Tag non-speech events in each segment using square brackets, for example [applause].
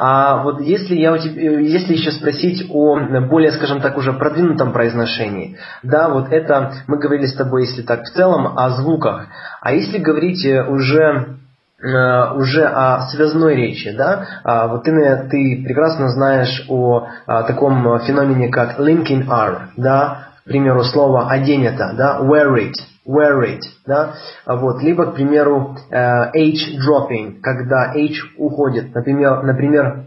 А вот если я у тебя, если еще спросить о более, скажем так, уже продвинутом произношении, да, вот это мы говорили с тобой, если так в целом, о звуках. А если говорить уже э, уже о связной речи, да, а, вот ты, ты прекрасно знаешь о, о таком феномене, как linking R, да, к примеру, слово одень это, да, wear it, wear it, да, вот, либо, к примеру, э, H dropping, когда H уходит, например, например,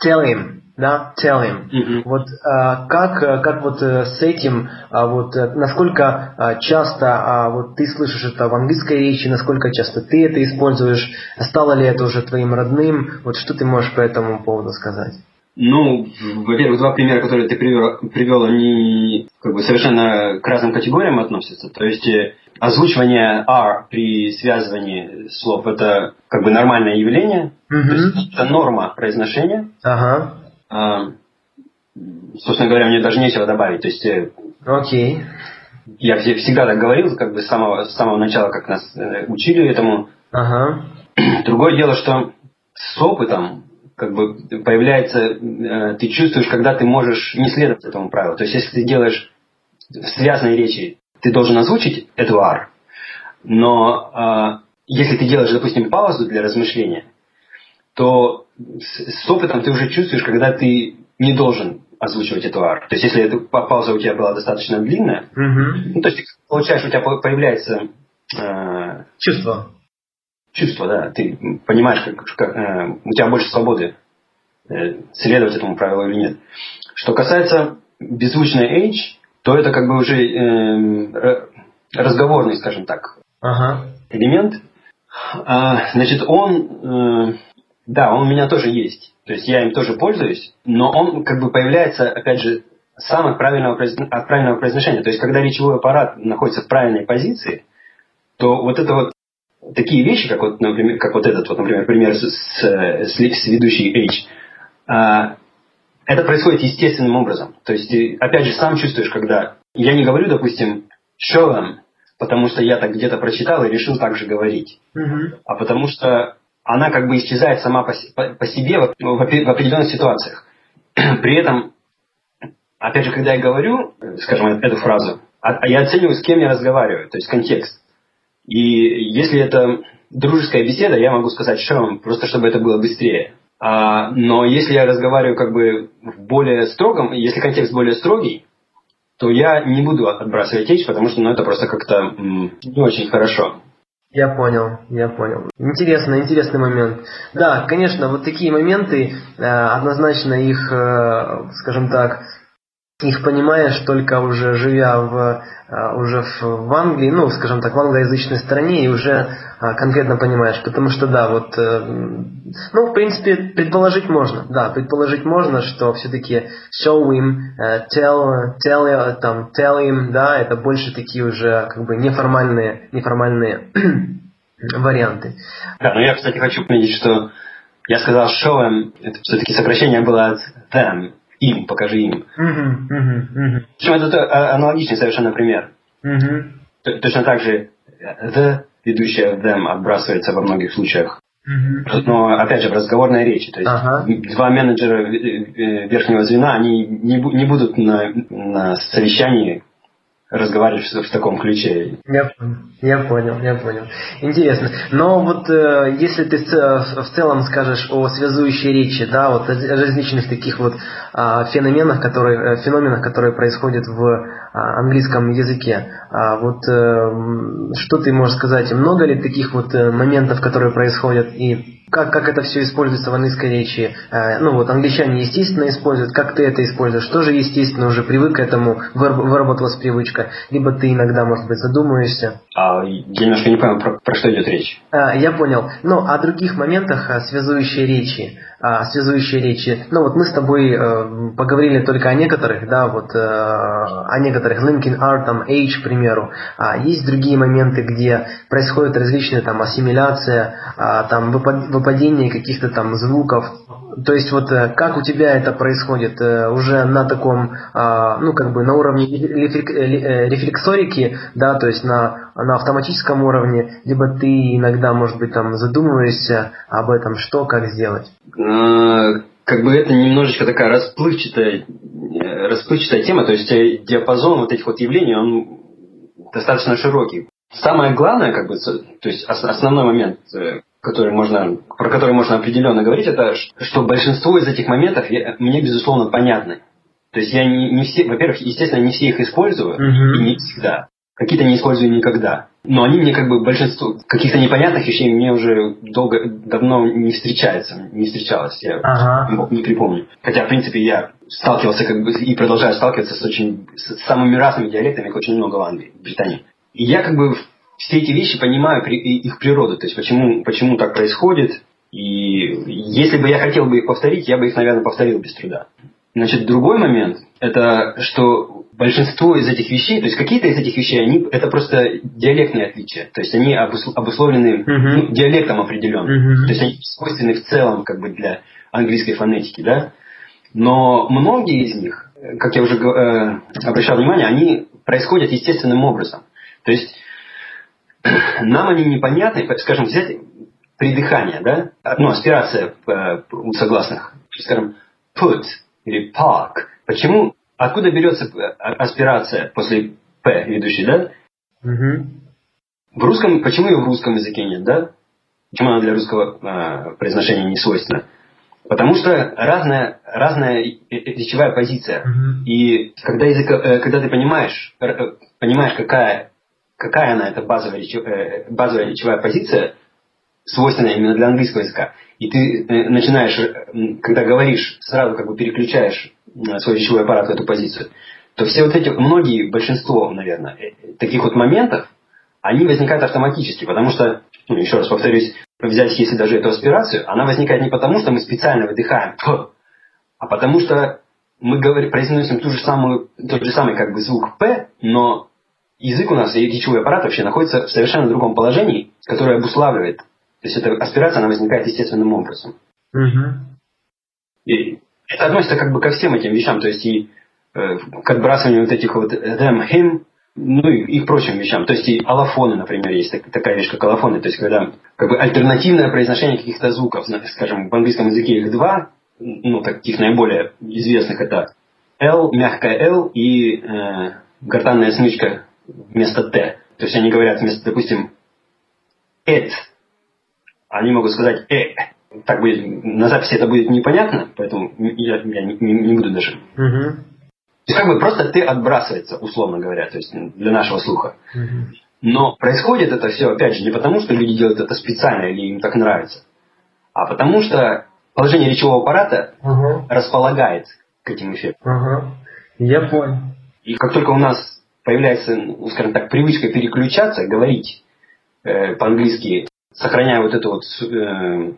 tell him, да, tell him. Mm-hmm. Вот а, как, как вот э, с этим, а, вот насколько а, часто а, вот ты слышишь это в английской речи, насколько часто ты это используешь, стало ли это уже твоим родным, вот что ты можешь по этому поводу сказать? Ну, во-первых, два примера, которые ты привел, привел они как бы совершенно к разным категориям относятся. То есть э, озвучивание R при связывании слов это как бы нормальное явление, mm-hmm. то есть это норма произношения. Ага. А, собственно говоря, мне даже нечего добавить. То есть э, Окей. Я всегда так говорил, как бы с самого, с самого начала, как нас э, учили этому. Ага. Другое дело, что с опытом как бы появляется, э, ты чувствуешь, когда ты можешь не следовать этому правилу. То есть, если ты делаешь в связанной речи, ты должен озвучить эту R, но э, если ты делаешь, допустим, паузу для размышления, то с, с опытом ты уже чувствуешь, когда ты не должен озвучивать эту R. То есть, если эта пауза у тебя была достаточно длинная, mm-hmm. ну, то есть, получаешь, у тебя появляется... Э, Чувство чувство, да, ты понимаешь, как, как э, у тебя больше свободы э, следовать этому правилу или нет. Что касается беззвучной H, то это как бы уже э, разговорный, скажем так, ага. элемент. А, значит, он, э, да, он у меня тоже есть. То есть я им тоже пользуюсь, но он как бы появляется, опять же, самого правильного, от правильного произношения. То есть, когда речевой аппарат находится в правильной позиции, то вот это вот такие вещи, как вот, например, как вот этот, вот, например, пример с, с, с, с ведущей H, а, это происходит естественным образом. То есть, ты, опять же, сам чувствуешь, когда... Я не говорю, допустим, show them, потому что я так где-то прочитал и решил так же говорить. Mm-hmm. А потому что она как бы исчезает сама по, по, по себе в, в, в определенных ситуациях. [clears throat] При этом, опять же, когда я говорю, скажем, эту фразу, а, я оцениваю, с кем я разговариваю, то есть контекст. И если это дружеская беседа, я могу сказать шалом, просто чтобы это было быстрее. А, но если я разговариваю как бы в более строгом, если контекст более строгий, то я не буду отбрасывать речь, потому что ну, это просто как-то не очень хорошо. Я понял, я понял. Интересно, интересный момент. Да, конечно, вот такие моменты, э, однозначно их, э, скажем так, их понимаешь только уже живя в а, уже в Англии, ну, скажем так, в англоязычной стране и уже а, конкретно понимаешь, потому что да, вот, э, ну, в принципе, предположить можно, да, предположить можно, что все-таки show him, э, tell, tell, э, там, tell him, да, это больше такие уже как бы неформальные, неформальные [clears throat] варианты. Да, но я, кстати, хочу отметить, что я сказал show him, это все-таки сокращение было от them, им, покажи им. Причем это аналогичный совершенно пример. Точно так же the, ведущая them, отбрасывается во многих случаях. Но, опять же, в разговорной речи. То есть ага. два менеджера верхнего звена, они не, не будут на, на совещании разговаривать в, в таком ключе. Я понял, я понял, я понял. Интересно. Но вот э, если ты в целом скажешь о связующей речи, да, вот о различных таких вот э, феноменах, которые, э, феноменах, которые происходят в э, английском языке, э, вот э, что ты можешь сказать? Много ли таких вот э, моментов, которые происходят и как, как это все используется в английской речи. Э, ну вот англичане естественно используют, как ты это используешь, тоже естественно уже привык к этому, выработалась привычка, либо ты иногда, может быть, задумаешься. А, я немножко не понял, про, про что идет речь. А, я понял. Ну, о других моментах связующей речи а, связующие речи. Ну вот мы с тобой э, поговорили только о некоторых, да, вот э, о некоторых, Linkin R, там, H, к примеру. А есть другие моменты, где происходит различная там ассимиляция, а, там выпадение каких-то там звуков. То есть вот э, как у тебя это происходит э, уже на таком, а, ну как бы на уровне рефлексорики, да, то есть на на автоматическом уровне, либо ты иногда, может быть, там задумываешься об этом, что, как сделать? А, как бы это немножечко такая расплывчатая, э, расплывчатая тема, то есть э, диапазон вот этих вот явлений, он достаточно широкий. Самое главное, как бы, то есть основной момент, э, который можно, про который можно определенно говорить, это что большинство из этих моментов мне, безусловно, понятны. То есть я не, не все, во-первых, естественно, не все их использую, uh-huh. и не всегда. Какие-то не использую никогда. Но они мне как бы большинство каких-то непонятных вещей мне уже долго, давно не встречается, не встречалось, я ага. не припомню. Хотя, в принципе, я сталкивался как бы и продолжаю сталкиваться с очень с самыми разными диалектами, их очень много в Англии, в Британии. И я как бы все эти вещи понимаю их природу, то есть почему, почему так происходит. И если бы я хотел бы их повторить, я бы их, наверное, повторил без труда. Значит, другой момент, это что большинство из этих вещей, то есть какие-то из этих вещей, они, это просто диалектные отличия. То есть они обусловлены uh-huh. ну, диалектом определенным. Uh-huh. То есть они свойственны в целом как бы для английской фонетики, да. Но многие из них, как я уже э, обращал внимание, они происходят естественным образом. То есть нам они непонятны, скажем, взять придыхание, да, ну, аспирация э, у согласных, скажем, put или park. Почему, откуда берется э, аспирация после П ведущей, да? Угу. В русском, почему ее в русском языке нет, да? Почему она для русского э, произношения не свойственна? Потому что разная, разная речевая позиция. Uh-huh. И когда, язык, э, когда ты понимаешь, понимаешь, какая какая она, эта базовая, э, базовая речевая позиция, свойственная именно для английского языка. И ты э, начинаешь, э, когда говоришь, сразу как бы переключаешь свой речевой аппарат в эту позицию, то все вот эти, многие, большинство, наверное, таких вот моментов, они возникают автоматически, потому что, ну, еще раз повторюсь, взять, если даже эту аспирацию, она возникает не потому, что мы специально выдыхаем, а потому что мы говорим, произносим ту же самую, тот же самый как бы звук П, но язык у нас и речевой аппарат вообще находится в совершенно другом положении, которое обуславливает. То есть эта аспирация, она возникает естественным образом. Угу. И это относится как бы ко всем этим вещам, то есть и э, к отбрасыванию вот этих вот them, him, ну и, и к прочим вещам. То есть и аллофоны, например, есть так, такая вещь, как аллофоны, то есть когда как бы альтернативное произношение каких-то звуков, скажем, в английском языке их два, ну, таких наиболее известных это L, мягкая L и э, гортанная смычка вместо Т. То есть они говорят вместо, допустим, «эт», они могут сказать «э». Так будет, на записи это будет непонятно, поэтому я, я не, не, буду даже. Угу. То есть как бы просто «ты» отбрасывается, условно говоря, то есть для нашего слуха. Угу. Но происходит это все, опять же, не потому, что люди делают это специально или им так нравится, а потому что положение речевого аппарата угу. располагает к этим эффектам. Угу. Я понял. И как только у нас появляется, ну, скажем так, привычка переключаться, говорить э, по-английски, сохраняя вот эту вот э,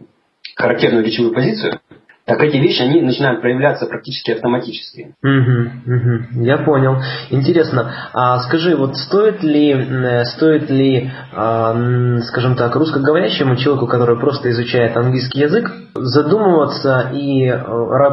характерную речевую позицию, так эти вещи, они начинают проявляться практически автоматически. Угу, угу, я понял. Интересно, а скажи, вот стоит ли, э, стоит ли, а, скажем так, русскоговорящему человеку, который просто изучает английский язык, задумываться и, э,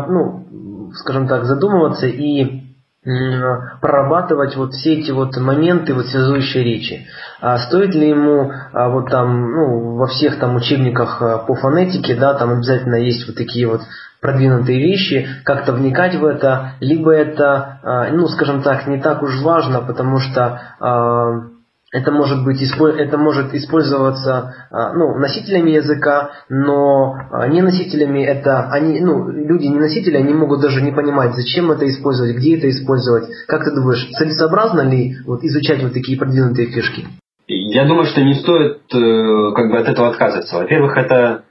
ну, скажем так, задумываться и прорабатывать вот все эти вот моменты вот связующей речи. А стоит ли ему а, вот там, ну, во всех там учебниках а, по фонетике, да, там обязательно есть вот такие вот продвинутые вещи, как-то вникать в это, либо это, а, ну, скажем так, не так уж важно, потому что а, это может быть это может использоваться а, ну, носителями языка, но а, не носителями это они, ну, люди не носители, они могут даже не понимать, зачем это использовать, где это использовать. Как ты думаешь, целесообразно ли вот, изучать вот такие продвинутые фишки? Я думаю, что не стоит э, как бы от этого отказываться. Во-первых, это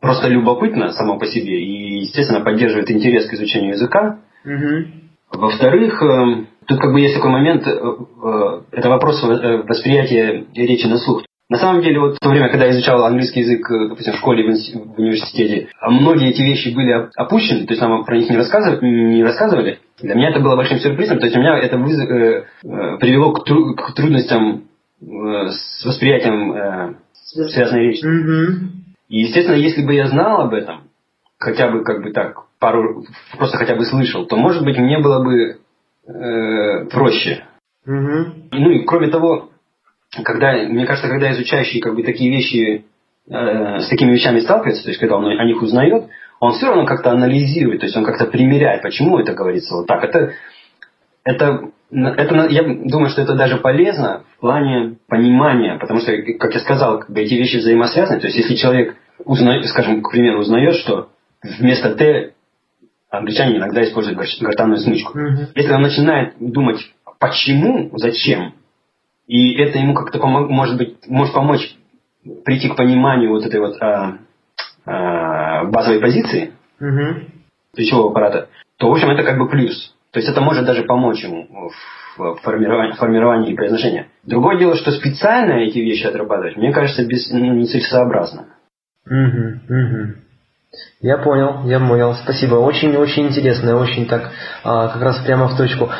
просто любопытно само по себе и, естественно, поддерживает интерес к изучению языка. Угу. Во-вторых, э, Тут как бы есть такой момент, э, э, это вопрос э, восприятия речи на слух. На самом деле, вот в то время, когда я изучал английский язык, допустим, в школе, в университете, а многие эти вещи были опущены, то есть нам про них не рассказывали, не рассказывали. Для меня это было большим сюрпризом, то есть у меня это вызов, э, привело к, тру, к трудностям э, с восприятием э, связанной речи. Mm-hmm. И, естественно, если бы я знал об этом, хотя бы как бы так, пару, просто хотя бы слышал, то, может быть, мне было бы э, проще. Угу. Ну и кроме того, когда, мне кажется, когда изучающий как бы такие вещи, э, с такими вещами сталкивается, то есть когда он о них узнает, он все равно как-то анализирует, то есть он как-то примеряет, почему это говорится вот так. Это, это, это, я думаю, что это даже полезно в плане понимания, потому что, как я сказал, как бы эти вещи взаимосвязаны. То есть если человек, узнает, скажем, к примеру, узнает, что вместо Т англичане иногда используют гортанную смычку. Mm-hmm. Если он начинает думать, почему, зачем, и это ему как-то помог, может быть, может помочь прийти к пониманию вот этой вот а, а, базовой позиции mm-hmm. речевого аппарата, то, в общем, это как бы плюс. То есть это может даже помочь ему в формировании, формировании произношения. Другое дело, что специально эти вещи отрабатывать, мне кажется, без, ну, нецелесообразно. Угу, угу. Я понял, я понял. Спасибо. Очень-очень интересно, очень так а, как раз прямо в точку.